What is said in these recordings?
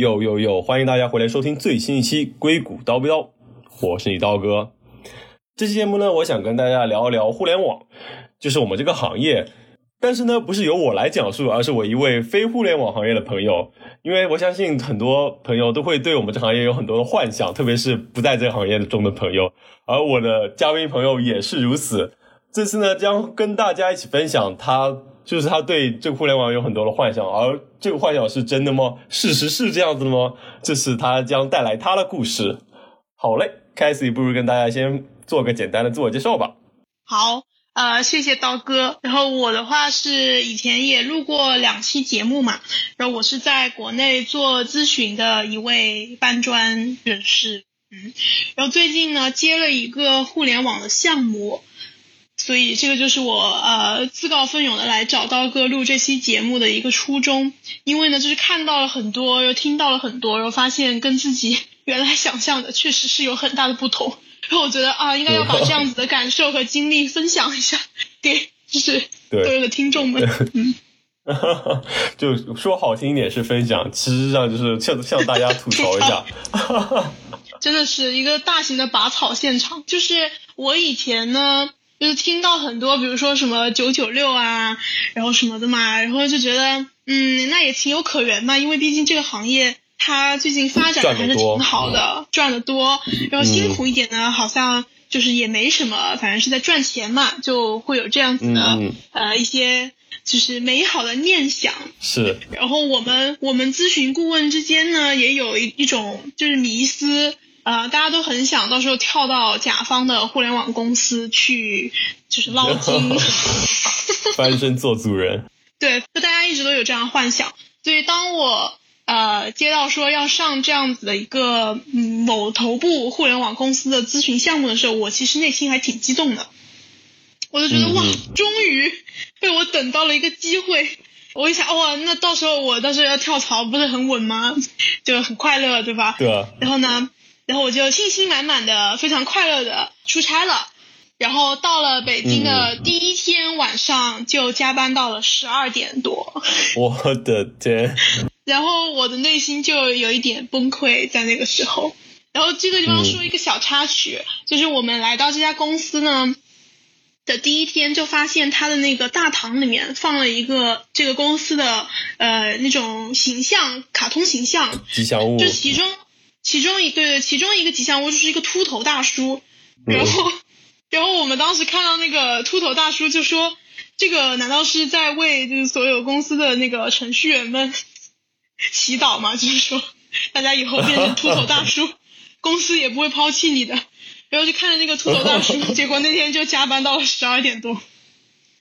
有有有，欢迎大家回来收听最新一期《硅谷刀标》，我是你刀哥。这期节目呢，我想跟大家聊一聊互联网，就是我们这个行业。但是呢，不是由我来讲述，而是我一位非互联网行业的朋友。因为我相信很多朋友都会对我们这行业有很多的幻想，特别是不在这行业中的朋友。而我的嘉宾朋友也是如此。这次呢，将跟大家一起分享他，就是他对这个互联网有很多的幻想，而这个幻想是真的吗？事实是这样子的吗？这是他将带来他的故事。好嘞，开始不如跟大家先做个简单的自我介绍吧。好。呃，谢谢刀哥。然后我的话是以前也录过两期节目嘛，然后我是在国内做咨询的一位搬砖人士，嗯，然后最近呢接了一个互联网的项目，所以这个就是我呃自告奋勇的来找刀哥录这期节目的一个初衷，因为呢就是看到了很多，又听到了很多，然后发现跟自己原来想象的确实是有很大的不同。然后我觉得啊，应该要把这样子的感受和经历分享一下给就是所有的听众们。嗯，就说好听一点是分享，其实上就是向向大家吐槽一下。真的是一个大型的拔草现场。就是我以前呢，就是听到很多，比如说什么九九六啊，然后什么的嘛，然后就觉得嗯，那也情有可原嘛，因为毕竟这个行业。它最近发展的还是挺好的，赚的多。然后辛苦一点呢，好像就是也没什么，反正是在赚钱嘛，就会有这样子的呃一些就是美好的念想。是。然后我们我们咨询顾问之间呢，也有一一种就是迷思，呃，大家都很想到时候跳到甲方的互联网公司去，就是捞金，翻身做主人。对，就大家一直都有这样幻想，所以当我。呃，接到说要上这样子的一个嗯某头部互联网公司的咨询项目的时候，我其实内心还挺激动的。我就觉得哇，终于被我等到了一个机会。我一想，哇，那到时候我到时候要跳槽，不是很稳吗？就很快乐，对吧？对啊。然后呢，然后我就信心满满的，非常快乐的出差了。然后到了北京的第一天晚上，就加班到了十二点多。我的天！然后我的内心就有一点崩溃，在那个时候。然后这个地方说一个小插曲，就是我们来到这家公司呢的第一天，就发现他的那个大堂里面放了一个这个公司的呃那种形象，卡通形象，吉祥物。就其中其中一对其中一个吉祥物就是一个秃头大叔。然后 然后我们当时看到那个秃头大叔，就说这个难道是在为就是所有公司的那个程序员们？祈祷吗，就是说大家以后变成秃头大叔，公司也不会抛弃你的。然后就看着那个秃头大叔，结果那天就加班到了十二点多，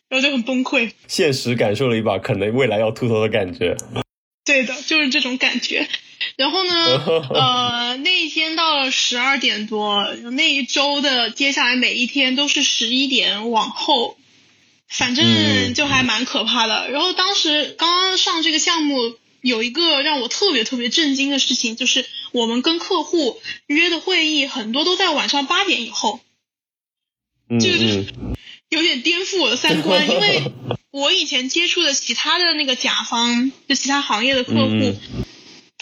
然后就很崩溃。现实感受了一把可能未来要秃头的感觉。对的，就是这种感觉。然后呢，呃，那一天到了十二点多，那一周的接下来每一天都是十一点往后，反正就还蛮可怕的。然后当时刚刚上这个项目。有一个让我特别特别震惊的事情，就是我们跟客户约的会议很多都在晚上八点以后，这个就是 有点颠覆我的三观，因为我以前接触的其他的那个甲方，就其他行业的客户，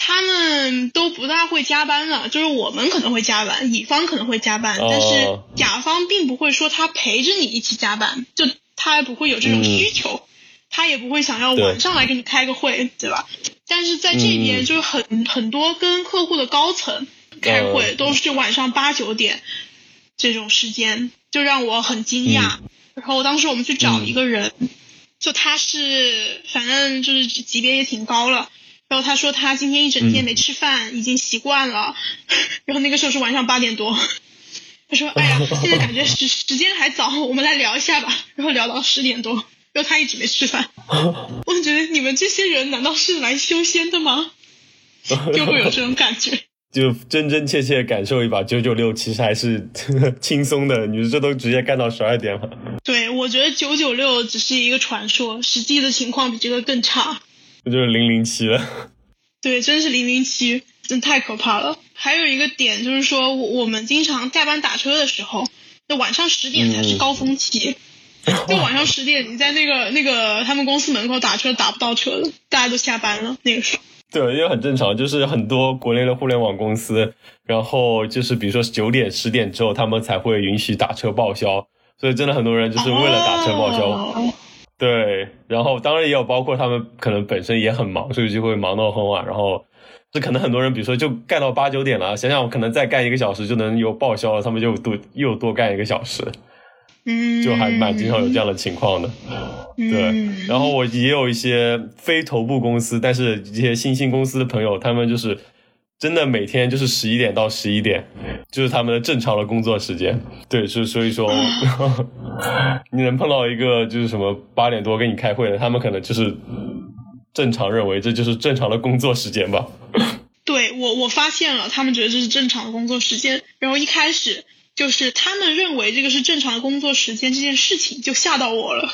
他们都不大会加班了，就是我们可能会加班，乙方可能会加班，但是甲方并不会说他陪着你一起加班，就他也不会有这种需求。他也不会想要晚上来给你开个会，对吧？但是在这边就是很很多跟客户的高层开会都是晚上八九点这种时间，就让我很惊讶。然后当时我们去找一个人，就他是反正就是级别也挺高了。然后他说他今天一整天没吃饭，已经习惯了。然后那个时候是晚上八点多，他说：“哎呀，现在感觉时时间还早，我们来聊一下吧。”然后聊到十点多。然后他一直没吃饭，我觉得你们这些人难道是来修仙的吗？就会有这种感觉，就真真切切感受一把九九六，其实还是轻松的。你说这都直接干到十二点了。对，我觉得九九六只是一个传说，实际的情况比这个更差。那就是零零七了。对，真是零零七，真太可怕了。还有一个点就是说，我们经常加班打车的时候，那晚上十点才是高峰期。就晚上十点，你在那个那个他们公司门口打车打不到车了，大家都下班了那个时候。对，因为很正常，就是很多国内的互联网公司，然后就是比如说九点、十点之后，他们才会允许打车报销，所以真的很多人就是为了打车报销。哦对，然后当然也有包括他们可能本身也很忙，所以就会忙到很晚，然后这可能很多人比如说就干到八九点了，想想可能再干一个小时就能有报销了，他们就多又多干一个小时，嗯，就还蛮经常有这样的情况的。对，嗯然后我也有一些非头部公司，但是一些新兴公司的朋友，他们就是真的每天就是十一点到十一点，就是他们的正常的工作时间。对，所以所以说，你能碰到一个就是什么八点多跟你开会的，他们可能就是正常认为这就是正常的工作时间吧。对我我发现了，他们觉得这是正常的工作时间，然后一开始就是他们认为这个是正常的工作时间这件事情就吓到我了，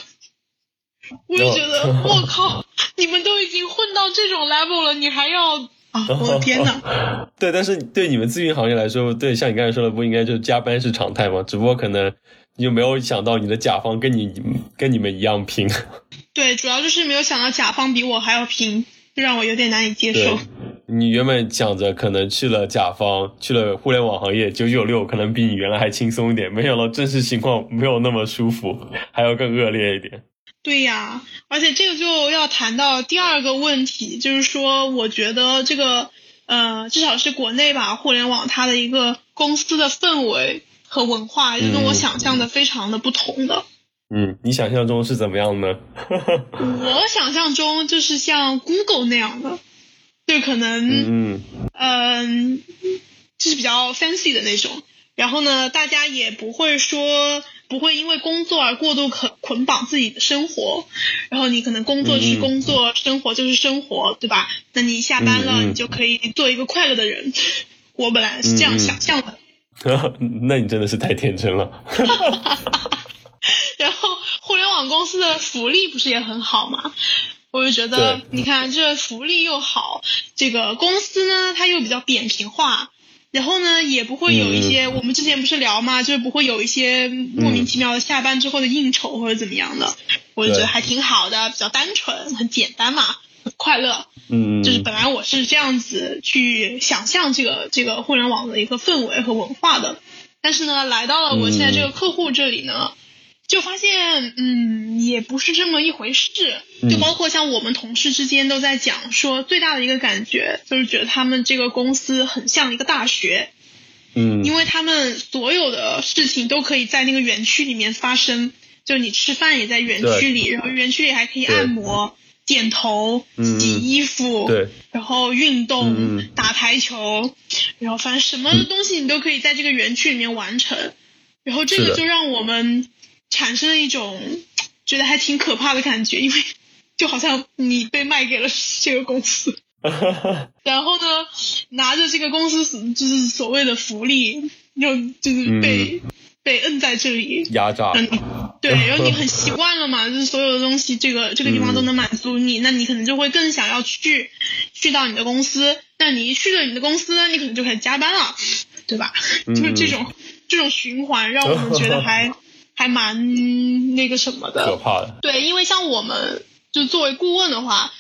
我就觉得我靠，你们都已经混到这种 level 了，你还要啊，我的天呐！对，但是对你们咨询行业来说，对像你刚才说的，不应该就是加班是常态吗？只不过可能你就没有想到你的甲方跟你跟你们一样拼。对，主要就是没有想到甲方比我还要拼，这让我有点难以接受。，你原本想着可能去了甲方，去了互联网行业九九六，可能比你原来还轻松一点，没想到真实情况没有那么舒服，还要更恶劣一点。对呀，而且这个就要谈到第二个问题，就是说，我觉得这个呃，至少是国内吧，互联网它的一个公司的氛围和文化，就跟我嗯想象的非常的不同的。嗯，你想象中是怎么样呢？我想象中就是像 Google 那样的，就可能嗯嗯，就是比较 fancy 的那种。然后呢，大家也不会说不会因为工作而过度捆捆绑自己的生活。然后你可能工作就是工作，生活就是生活，对吧？那你下班了，你就可以做一个快乐的人。我本来是这样想象的。嗯，那你真的是太天真了。然后互联网公司的福利不是也很好吗？我就觉得，你看这福利又好，这个公司呢它又比较扁平化，然后呢也不会有一些、我们之前不是聊吗？就是不会有一些莫名其妙的下班之后的应酬或者怎么样的，我就觉得还挺好的，比较单纯，很简单嘛，很快乐。嗯，就是本来我是这样子去想象这个这个互联网的一个氛围和文化的，但是呢，来到了我现在这个客户这里呢，就发现嗯也不是这么一回事。就包括像我们同事之间都在讲说，最大的一个感觉就是觉得他们这个公司很像一个大学，嗯，因为他们所有的事情都可以在那个园区里面发生，就你吃饭也在园区里，然后园区里还可以按摩、剪头、嗯。洗衣服，对，然后运动、打台球，然后反正什么东西你都可以在这个园区里面完成，然后这个就让我们产生了一种觉得还挺可怕的感觉，因为 就好像你被卖给了这个公司。然后呢，拿着这个公司就是所谓的福利，又就是被、被摁在这里，压榨。嗯，对，然后你很习惯了嘛，就是所有的东西，这个这个地方都能满足你，那你可能就会更想要去去到你的公司。那你一去了你的公司，你可能就开始加班了，对吧？就是这种这种循环，让我们觉得还还蛮那个什么的。可怕的。对，因为像我们就作为顾问的话，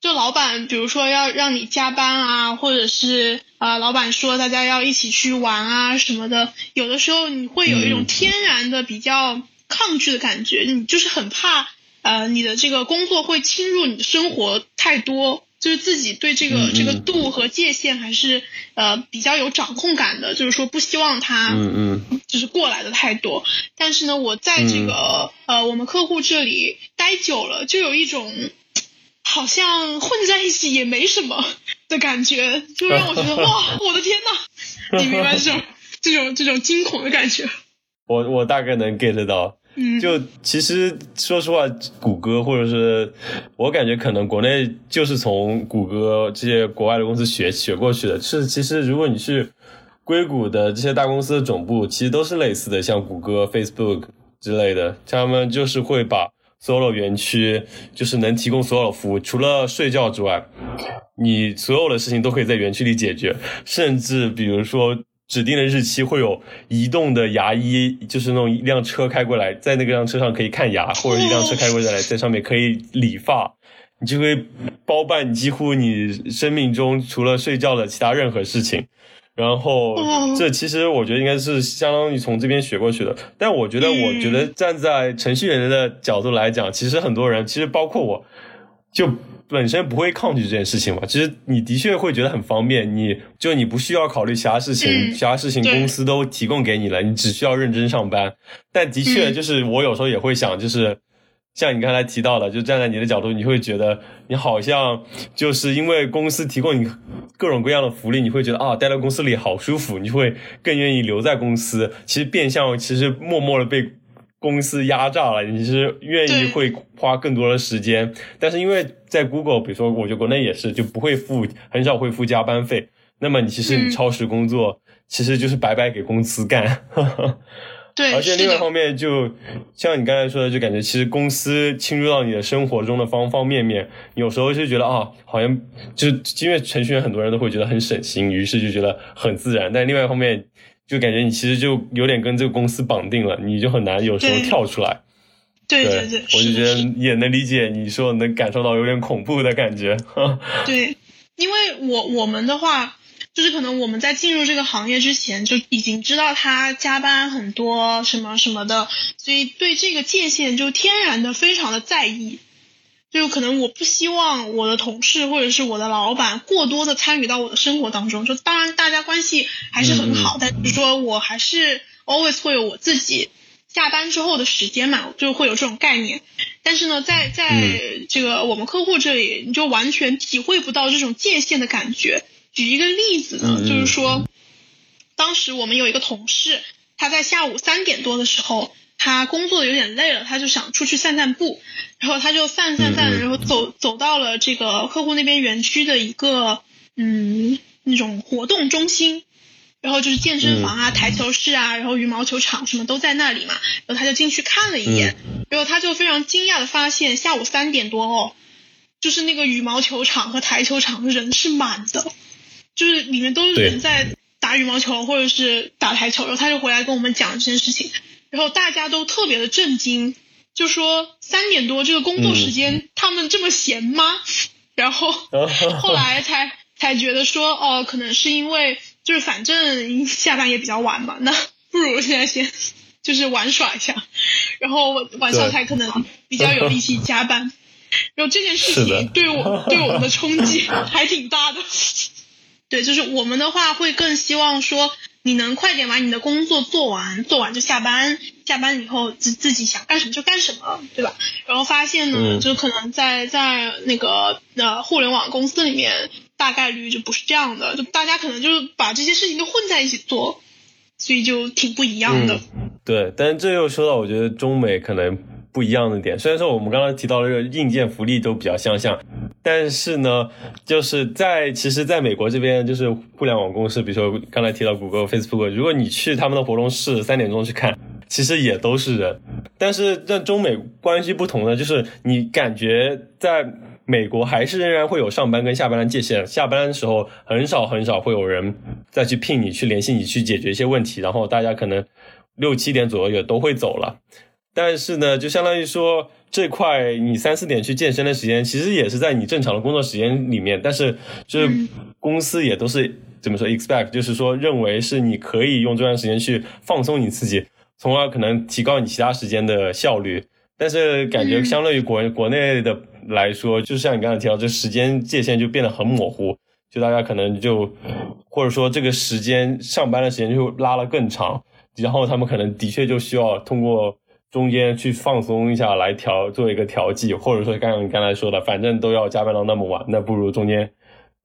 就老板比如说要让你加班啊，或者是呃老板说大家要一起去玩啊什么的，有的时候你会有一种嗯天然的比较抗拒的感觉，你就是很怕呃你的这个工作会侵入你的生活太多。就是自己对这个这个度和界限还是呃比较有掌控感的，就是说不希望他嗯嗯就是过来的太多。但是呢，我在这个、呃我们客户这里待久了，就有一种好像混在一起也没什么的感觉，就让我觉得 哇，我的天呐，你明白这种这种这种惊恐的感觉？我我大概能 get 到。嗯，就其实说实话，谷歌或者是我感觉可能国内就是从谷歌这些国外的公司学学过去的。是其实如果你去硅谷的这些大公司的总部，其实都是类似的，像谷歌、Facebook 之类的，他们就是会把所有的园区就是能提供所有服务，除了睡觉之外，你所有的事情都可以在园区里解决，甚至比如说指定的日期会有移动的牙医，就是那种一辆车开过来，在那个辆车上可以看牙，或者一辆车开过来，在上面可以理发，你就会包办几乎你生命中除了睡觉的其他任何事情。然后这其实我觉得应该是相当于从这边学过去的，但我觉得，我觉得站在程序员的角度来讲，其实很多人，其实包括我，就。本身不会抗拒这件事情嘛？其实你的确会觉得很方便，你就你不需要考虑其他事情，其他事情公司都提供给你了，你只需要认真上班。但的确，就是我有时候也会想，就是像你刚才提到的，就站在你的角度，你会觉得你好像就是因为公司提供你各种各样的福利，你会觉得啊，待在公司里好舒服，你会更愿意留在公司。其实变相其实默默的被。公司压榨了，你是愿意会花更多的时间，但是因为在 Google，比如说，我觉得国内也是，就不会付，很少会付加班费。那么你其实你超时工作，其实就是白白给公司干。对，而且另外一方面，就像你刚才说的，就感觉其实公司侵入到你的生活中的方方面面，有时候就觉得啊，好像就是因为程序员很多人都会觉得很省心，于是就觉得很自然。但另外一方面，就感觉你其实就有点跟这个公司绑定了，你就很难有时候跳出来。对对对，我就觉得也能理解你说能感受到有点恐怖的感觉。对，因为我我们的话，就是可能我们在进入这个行业之前就已经知道他加班很多什么什么的，所以对这个界限就天然的非常的在意。就可能我不希望我的同事或者是我的老板过多的参与到我的生活当中。就当然大家关系还是很好，但是说我还是 always 会有我自己下班之后的时间嘛，就会有这种概念。但是呢，在在这个我们客户这里，你就完全体会不到这种界限的感觉。举一个例子呢，就是说，当时我们有一个同事，他在下午三点多的时候。他工作的有点累了，他就想出去散散步，然后他就散散散，然后走走到了这个客户那边园区的一个嗯那种活动中心，然后就是健身房啊、台球室啊，然后羽毛球场什么都在那里嘛，然后他就进去看了一眼，然后他就非常惊讶的发现下午三点多哦，就是那个羽毛球场和台球场人是满的，就是里面都是人在打羽毛球或者是打台球，然后他就回来跟我们讲这件事情。然后大家都特别的震惊，就说三点多这个工作时间他们这么闲吗？然后 后来才才觉得说哦，可能是因为就是反正下班也比较晚嘛，那不如现在先就是玩耍一下，然后晚上才可能比较有力气加班。然后这件事情对我对我们的冲击还挺大的。对，就是我们的话会更希望说。你能快点把你的工作做完，做完就下班，下班以后自自己想干什么就干什么，对吧？然后发现呢，就可能在在那个呃互联网公司里面，大概率就不是这样的，就大家可能就是把这些事情都混在一起做，所以就挺不一样的。对，但是这又说到，我觉得中美可能。不一样的点，虽然说我们刚刚提到这个硬件福利都比较相像，但是呢，就是在其实在美国这边，就是互联网公司，比如说刚才提到谷歌、Facebook，如果你去他们的活动室三点钟去看，其实也都是人。但是在中美关系不同的，就是你感觉在美国还是仍然会有上班跟下班的界限，下班的时候很少很少会有人再去聘你去联系你去解决一些问题，然后大家可能六七点左右也都会走了。但是呢，就相当于说这块你三四点去健身的时间，其实也是在你正常的工作时间里面。但是就是公司也都是怎么说，expect，就是说认为是你可以用这段时间去放松你自己，从而可能提高你其他时间的效率。但是感觉相对于国国内的来说，就像你刚才提到，这时间界限就变得很模糊，就大家可能就或者说这个时间上班的时间就拉了更长，然后他们可能的确就需要通过。中间去放松一下，来调做一个调剂，或者说刚刚你刚才说的，反正都要加班到那么晚，那不如中间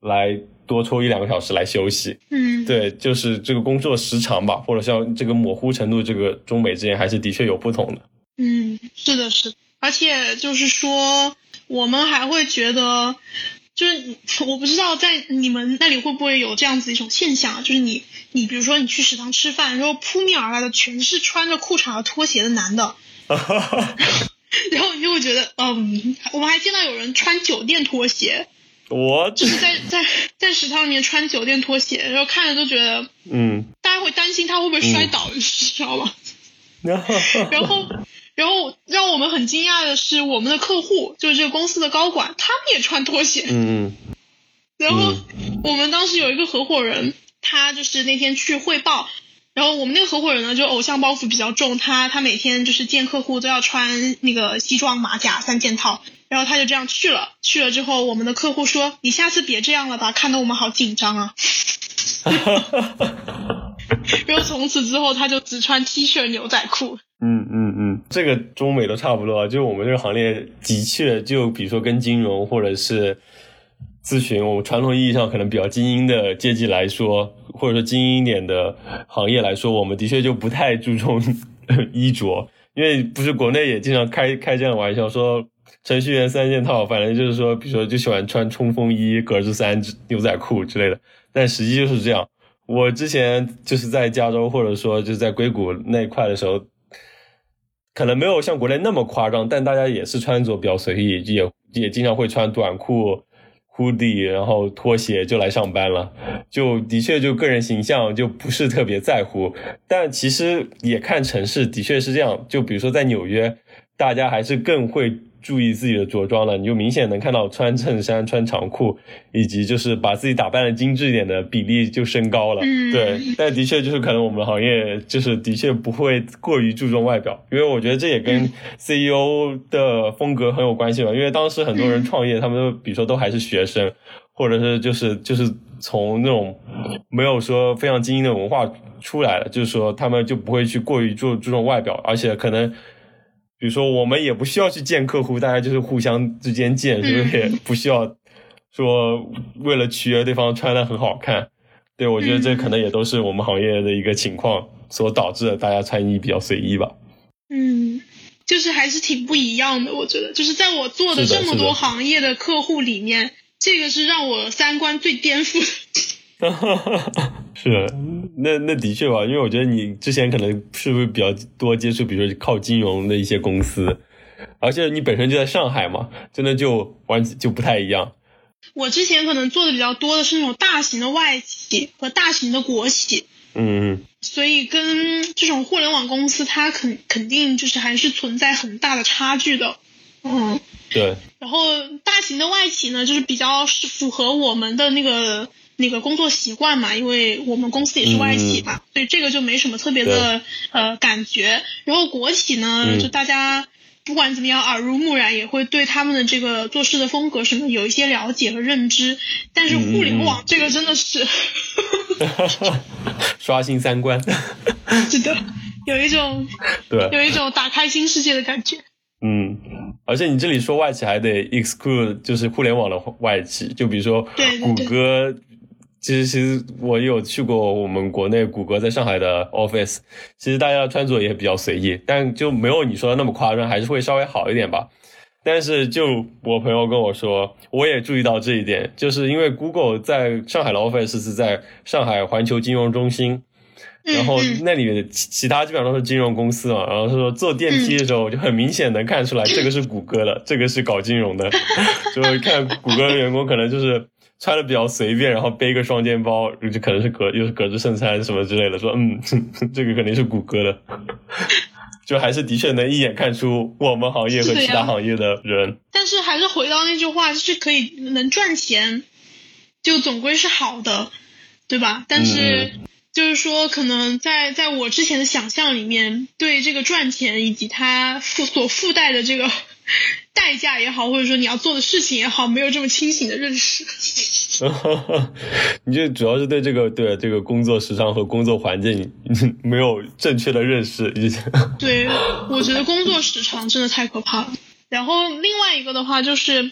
来多抽一两个小时来休息。嗯，对，就是这个工作时长吧，或者像这个模糊程度，这个中美之间还是的确有不同的。嗯，是的，是，而且就是说，我们还会觉得。就是我不知道在你们那里会不会有这样子一种现象，就是你你比如说你去食堂吃饭，然后扑面而来的全是穿着裤衩和拖鞋的男的，然后你就会觉得，嗯，我们还见到有人穿酒店拖鞋，我就是在在在食堂里面穿酒店拖鞋，然后看着都觉得，嗯，大家会担心他会不会摔倒，你知道吗？然后，然后让我们很惊讶的是，我们的客户就是这个公司的高管，他们也穿拖鞋。嗯 然后我们当时有一个合伙人，他就是那天去汇报，然后我们那个合伙人呢，就偶像包袱比较重，他他每天就是见客户都要穿那个西装马甲三件套，然后他就这样去了。去了之后，我们的客户说：“你下次别这样了吧，看得我们好紧张啊。”然后从此之后，他就只穿 T 恤牛仔裤。嗯嗯嗯，这个中美都差不多，就我们这个行业的确，就比如说跟金融或者是咨询，我们传统意义上可能比较精英的阶级来说，或者说精英一点的行业来说，我们的确就不太注重衣着，因为不是国内也经常开开这样的玩笑，说程序员三件套，反正就是说，比如说就喜欢穿冲锋衣、格子衫、牛仔裤之类的，但实际就是这样。我之前就是在加州，或者说就是在硅谷那块的时候，可能没有像国内那么夸张，但大家也是穿着比较随意，也也经常会穿短裤、hoodie，然后拖鞋就来上班了。就的确就个人形象就不是特别在乎，但其实也看城市，的确是这样。就比如说在纽约，大家还是更会。注意自己的着装了，你就明显能看到穿衬衫、穿长裤，以及就是把自己打扮的精致一点的比例就升高了。对，但的确就是可能我们行业就是的确不会过于注重外表，因为我觉得这也跟 CEO 的风格很有关系吧。因为当时很多人创业，他们都比如说都还是学生，或者是就是就是从那种没有说非常精英的文化出来的，就是说他们就不会去过于注注重外表，而且可能。比如说，我们也不需要去见客户，大家就是互相之间见，是不是？也不需要说为了取悦对方穿的很好看。对，我觉得这可能也都是我们行业的一个情况所导致的，大家穿衣比较随意吧。嗯，就是还是挺不一样的，我觉得，就是在我做的这么多行业的客户里面，这个是让我三观最颠覆的。是，那那的确吧，因为我觉得你之前可能是不是比较多接触，比如说靠金融的一些公司，而且你本身就在上海嘛，真的就完就不太一样。我之前可能做的比较多的是那种大型的外企和大型的国企，嗯，所以跟这种互联网公司，它肯肯定就是还是存在很大的差距的，嗯，对。然后大型的外企呢，就是比较是符合我们的那个。那个工作习惯嘛，因为我们公司也是外企嘛，所以这个就没什么特别的呃感觉。然后国企呢，就大家不管怎么样耳濡目染，也会对他们的这个做事的风格什么有一些了解和认知。但是互联网这个真的是 刷新三观，是的，有一种 对，有一种打开新世界的感觉。嗯，而且你这里说外企还得 exclude，就是互联网的外企，就比如说谷歌。其实，其实我有去过我们国内谷歌在上海的 office，其实大家穿着也比较随意，但就没有你说的那么夸张，还是会稍微好一点吧。但是就我朋友跟我说，我也注意到这一点，就是因为 Google 在上海的 office 是在上海环球金融中心，然后那里其其他基本上都是金融公司嘛，然后他说坐电梯的时候就很明显能看出来，这个是谷歌的，这个是搞金融的，就看谷歌的员工可能就是。穿的比较随便，然后背个双肩包，就可能是格又是格子衬衫什么之类的。说嗯，这个肯定是谷歌的，就还是的确能一眼看出我们行业和其他行业的人。但是还是回到那句话，就是可以能赚钱，就总归是好的，对吧？但是就是说，可能在在我之前的想象里面，对这个赚钱以及它附所附带的这个。代价也好，或者说你要做的事情也好，没有这么清醒的认识。你就主要是对这个对这个工作时长和工作环境 没有正确的认识。对，我觉得工作时长真的太可怕了。然后另外一个的话，就是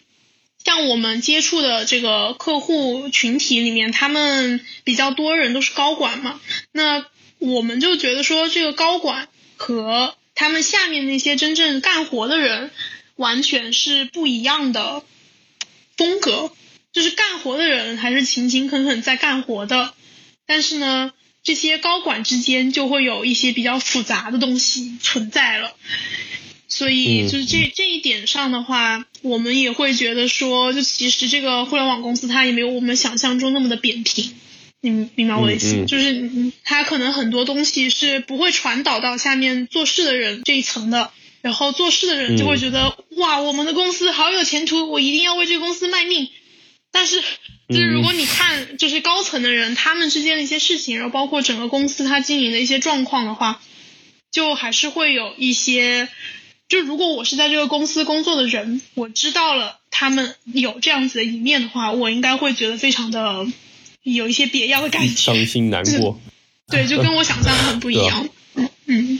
像我们接触的这个客户群体里面，他们比较多人都是高管嘛，那我们就觉得说，这个高管和他们下面那些真正干活的人。完全是不一样的风格，就是干活的人还是勤勤恳恳在干活的，但是呢，这些高管之间就会有一些比较复杂的东西存在了，所以就是这这一点上的话，我们也会觉得说，就其实这个互联网公司它也没有我们想象中那么的扁平，你明白我的意思？嗯嗯。就是它可能很多东西是不会传导到下面做事的人这一层的，然后做事的人就会觉得、哇，我们的公司好有前途，我一定要为这个公司卖命。但是，就是如果你看就是高层的人他们之间的一些事情，然后包括整个公司它经营的一些状况的话，就还是会有一些。就如果我是在这个公司工作的人，我知道了他们有这样子的一面的话，我应该会觉得非常的有一些别样的感觉。伤心难过。对，就跟我想象的很不一样。嗯嗯，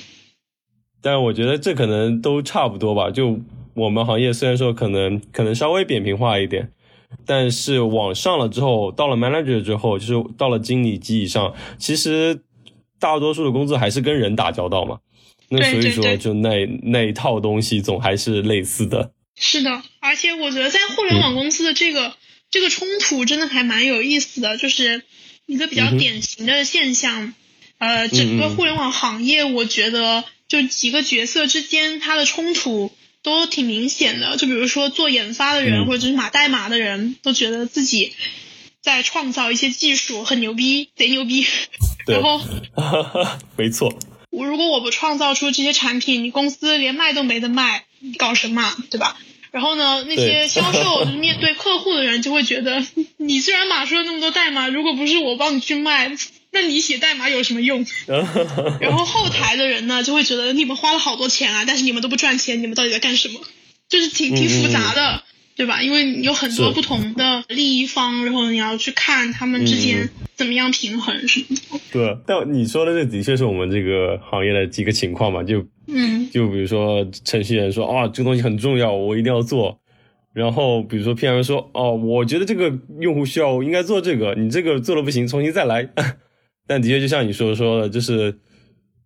但我觉得这可能都差不多吧。就我们行业虽然说可能可能稍微扁平化一点，但是往上了之后，到了 manager 之后，就是到了经理级以上，其实大多数的工作还是跟人打交道嘛。那所以说，就那那一套东西总还是类似的。是的，而且我觉得在互联网公司的这个、这个冲突真的还蛮有意思的，就是一个比较典型的现象。呃，整个互联网行业，我觉得就几个角色之间它的冲突都挺明显的。就比如说做研发的人、嗯或者是码代码的人，都觉得自己在创造一些技术，很牛逼，贼牛逼。对然后 没错，我如果我不创造出这些产品，你公司连卖都没得卖，你搞什么，对吧？然后呢，那些销售 面对客户的人就会觉得，你虽然码出了那么多代码，如果不是我帮你去卖，那你写代码有什么用？然后后台的人呢，就会觉得你们花了好多钱啊，但是你们都不赚钱，你们到底在干什么？就是挺挺复杂的，对吧？因为你有很多不同的利益方，然后你要去看他们之间怎么样平衡什么的。对。但你说的这的确是我们这个行业的几个情况嘛，就嗯就比如说程序员说啊，这个东西很重要，我一定要做。然后比如说 PM 说哦，我觉得这个用户需要，我应该做这个，你这个做的不行，重新再来。但的确就像你说说的，就是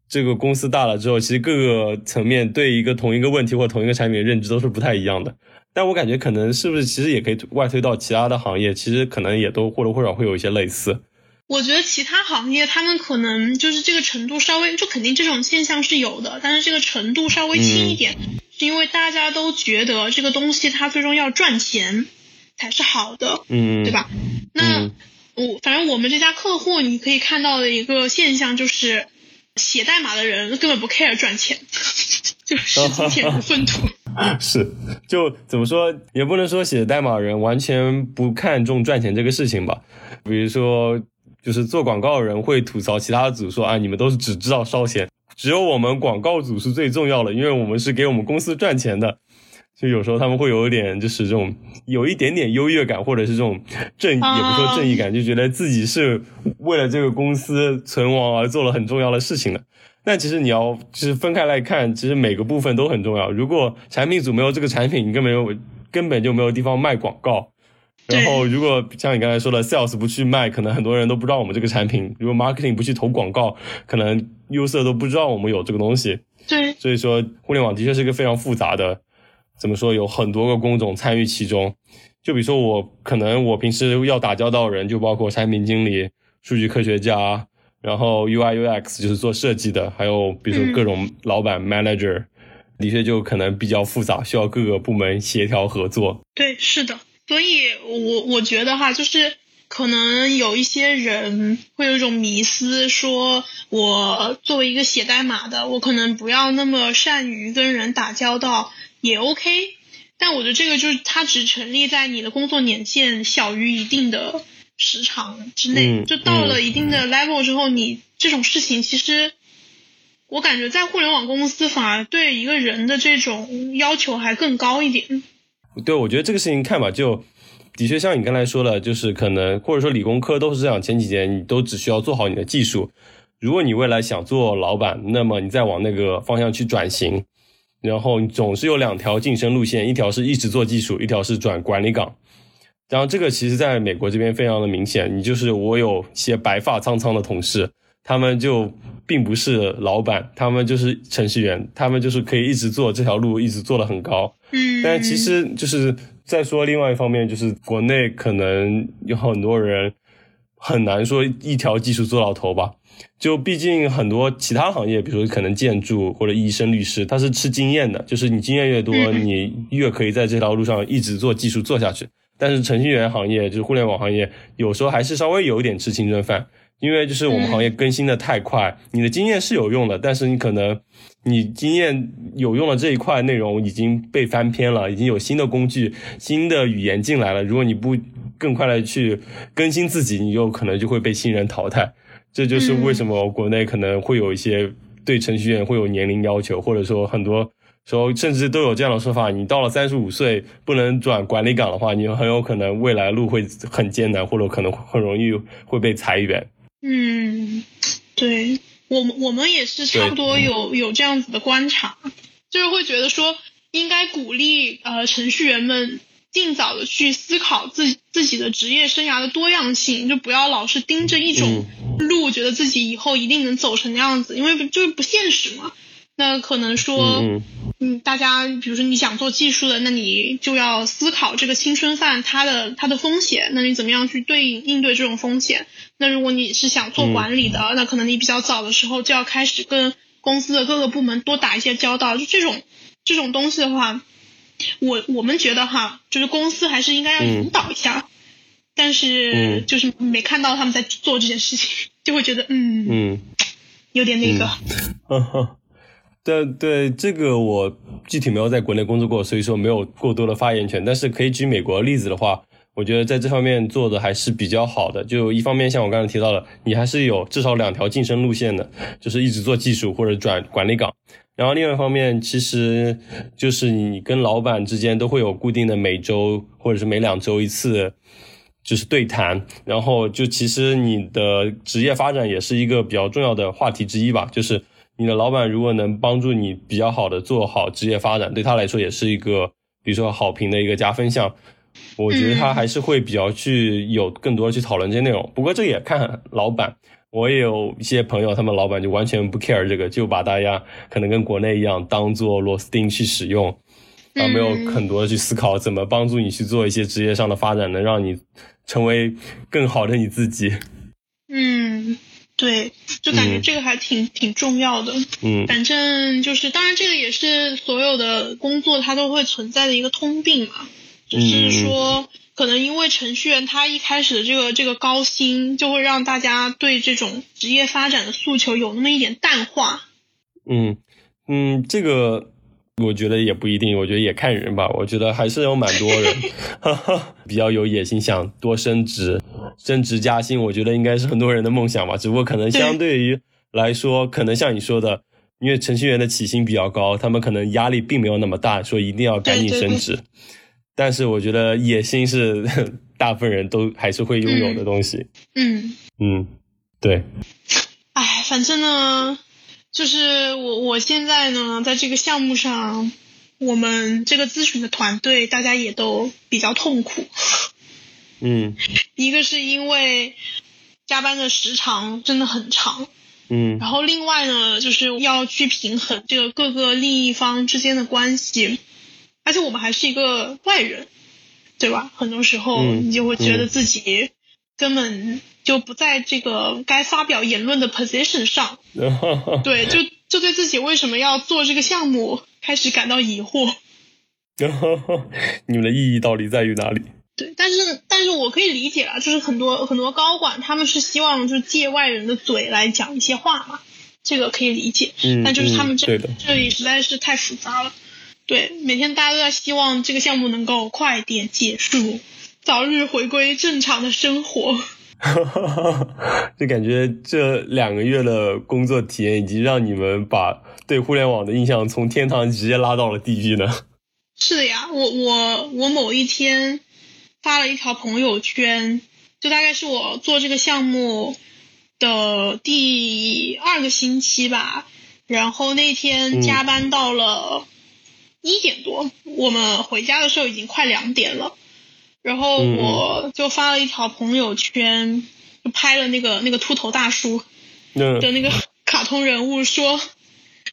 这个公司大了之后，其实各个层面对一个同一个问题或同一个产品的认知都是不太一样的。但我感觉可能是不是其实也可以外推到其他的行业，其实可能也都或多或少会有一些类似。我觉得其他行业他们可能就是这个程度稍微，就肯定这种现象是有的，但是这个程度稍微轻一点，是因为大家都觉得这个东西它最终要赚钱才是好的，嗯，对？吧？那嗯我反正我们这家客户，你可以看到的一个现象就是，写代码的人根本不 care 赚钱，就是金钱如粪土。是，就怎么说，也不能说写代码人完全不看重赚钱这个事情吧。比如说，就是做广告的人会吐槽其他组说啊，你们都是只知道烧钱，只有我们广告组是最重要的，因为我们是给我们公司赚钱的。就有时候他们会有一点，就是这种有一点点优越感，或者是这种正，也不说正义感，就觉得自己是为了这个公司存亡而做了很重要的事情的。但其实你要就是分开来看，其实每个部分都很重要。如果产品组没有这个产品，你根本没有根本就没有地方卖广告。然后如果像你刚才说的，sales 不去卖，可能很多人都不知道我们这个产品；如果 marketing 不去投广告，可能 user 都不知道我们有这个东西。对，所以说，互联网的确是一个非常复杂的，怎么说，有很多个工种参与其中。就比如说我，可能我平时要打交道的人，就包括产品经理、数据科学家，然后 UI UX 就是做设计的，还有比如说各种老板、manager，的确就可能比较复杂，需要各个部门协调合作。对，是的。所以我我觉得哈，就是可能有一些人会有一种迷思，说我作为一个写代码的，我可能不要那么善于跟人打交道也 OK。但我觉得这个就是它只成立在你的工作年限小于一定的时长之内，嗯就到了一定的 level 之后，你这种事情其实。我感觉在互联网公司反而对一个人的这种要求还更高一点。对，我觉得这个事情看吧，就的确像你刚才说的，就是可能或者说理工科都是这样，前几年你都只需要做好你的技术。如果你未来想做老板，那么你再往那个方向去转型，然后你总是有两条晋升路线，一条是一直做技术，一条是转管理岗。然后这个其实在美国这边非常的明显，你就是我有些白发苍苍的同事，他们就并不是老板，他们就是程序员，他们就是可以一直做这条路，一直做的很高。嗯，但其实就是再说另外一方面，就是国内可能有很多人很难说一条技术做到头吧。就毕竟很多其他行业，比如说可能建筑或者医生、律师，他是吃经验的，就是你经验越多，嗯你越可以在这条路上一直做技术做下去。但是程序员行业就是互联网行业，有时候还是稍微有一点吃青春饭，因为就是我们行业更新的太快，你的经验是有用的，但是你可能你经验有用的这一块内容已经被翻篇了，已经有新的工具、新的语言进来了，如果你不更快的去更新自己，你有可能就会被新人淘汰。这就是为什么国内可能会有一些对程序员会有年龄要求，或者说很多。时候甚至都有这样的说法，你到了三十五岁不能转管理岗的话，你很有可能未来路会很艰难，或者可能很容易会被裁员。嗯，对我们我们也是差不多有有这样子的观察，就是会觉得说应该鼓励呃程序员们尽早的去思考自自己的职业生涯的多样性，就不要老是盯着一种路，觉得自己以后一定能走成那样子，因为就是不现实嘛。那可能说。嗯，大家比如说你想做技术的，那你就要思考这个青春饭它的它的风险，那你怎么样去对应应对这种风险？那如果你是想做管理的，那可能你比较早的时候就要开始跟公司的各个部门多打一些交道。就这种这种东西的话，我我们觉得哈，就是公司还是应该要引导一下，但是就是没看到他们在做这件事情，就会觉得嗯嗯，有点那个。对对，这个我具体没有在国内工作过，所以说没有过多的发言权。但是可以举美国例子的话，我觉得在这方面做的还是比较好的。就一方面，像我刚才提到的，你还是有至少两条晋升路线的，就是一直做技术或者转管理岗。然后另外一方面，其实就是你跟老板之间都会有固定的每周或者是每两周一次，就是对谈。然后就其实你的职业发展也是一个比较重要的话题之一吧，就是。你的老板如果能帮助你比较好的做好职业发展，对他来说也是一个，比如说好评的一个加分项。我觉得他还是会比较去有更多的去讨论这些内容。不过这也看老板，我也有一些朋友，他们老板就完全不 care 这个，就把大家可能跟国内一样当做螺丝钉去使用，而没有很多的去思考怎么帮助你去做一些职业上的发展，能让你成为更好的你自己。嗯。对，就感觉这个还挺挺重要的。嗯，反正就是，当然这个也是所有的工作它都会存在的一个通病嘛。只是说，可能因为程序员他一开始的这个这个高薪，就会让大家对这种职业发展的诉求有那么一点淡化。嗯嗯，这个。我觉得也不一定，我觉得也看人吧。我觉得还是有蛮多人 比较有野心，想多升职、升职加薪。我觉得应该是很多人的梦想吧。只不过可能相对于来说，可能像你说的，因为程序员的起薪比较高，他们可能压力并没有那么大，说一定要赶紧升职。但是我觉得野心是 大部分人都还是会拥有的东西。嗯嗯，对。哎，反正呢。就是我我现在呢，在这个项目上，我们这个咨询的团队大家也都比较痛苦。嗯，一个是因为加班的时长真的很长。嗯，然后另外呢，就是要去平衡这个各个利益方之间的关系，而且我们还是一个外人，对吧？很多时候你就会觉得自己根本。就不在这个该发表言论的 position 上，对，就就对自己为什么要做这个项目开始感到疑惑。你们的意义到底在于哪里？对，但是但是我可以理解啊，就是很多很多高管他们是希望就借外人的嘴来讲一些话嘛，这个可以理解。嗯，但就是他们这这里实在是太复杂了。对，每天大家都在希望这个项目能够快点结束，早日回归正常的生活。哈哈，就感觉这两个月的工作体验，已经让你们把对互联网的印象从天堂直接拉到了地狱呢。是的呀，我我我某一天发了一条朋友圈，就大概是我做这个项目的第二个星期吧，然后那天加班到了一点多，我们回家的时候已经快两点了。然后我就发了一条朋友圈，就拍了那个那个秃头大叔的那个 卡通人物，说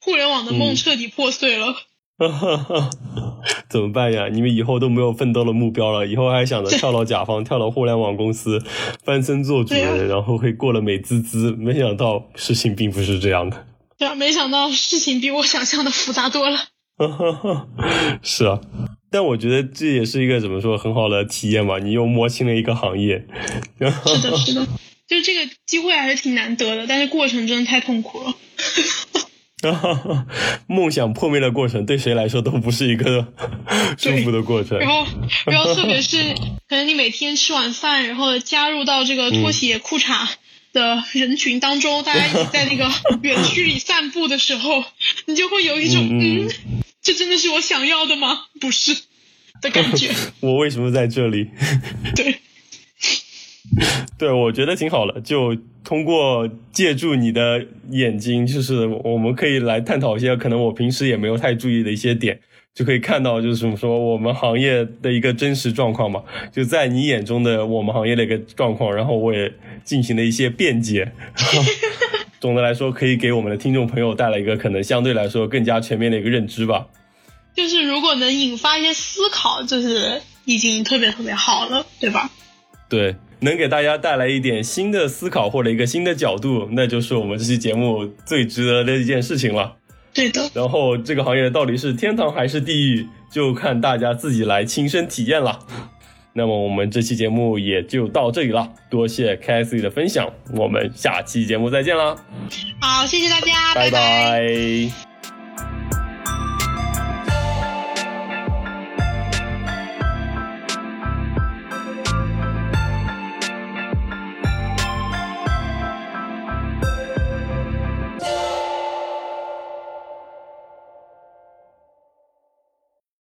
互联网的梦彻底破碎了。怎么办呀？你们以后都没有奋斗的目标了，以后还想着跳到甲方，跳到互联网公司，翻身做主人，然后会过得美滋滋。没想到事情并不是这样的。对啊，没想到事情比我想象的复杂多了。是啊。但我觉得这也是一个怎么说很好的体验吧，你又摸清了一个行业。是的，是的，就这个机会还是挺难得的，但是过程真的太痛苦了。梦想破灭的过程对谁来说都不是一个舒服的过程。然后，然后特别是可能你每天吃完饭，然后加入到这个拖鞋裤衩的人群当中，大家一起在那个 园区里散步的时候，你就会有一种嗯，这真的是我想要的吗？不是的感觉。我为什么在这里？对。对，我觉得挺好的。就通过借助你的眼睛，就是我们可以来探讨一些可能我平时也没有太注意的一些点，就可以看到就是怎么说我们行业的一个真实状况嘛。就在你眼中的我们行业的一个状况，然后我也进行了一些辩解。总的来说，可以给我们的听众朋友带来一个可能相对来说更加全面的一个认知吧。就是如果能引发一些思考，就是已经特别特别好了，对吧？对。能给大家带来一点新的思考或者一个新的角度，那就是我们这期节目最值得的一件事情了。对的。然后这个行业到底是天堂还是地狱，就看大家自己来亲身体验了。那么我们这期节目也就到这里了，多谢 y 的分享，我们下期节目再见啦。好，谢谢大家，拜拜。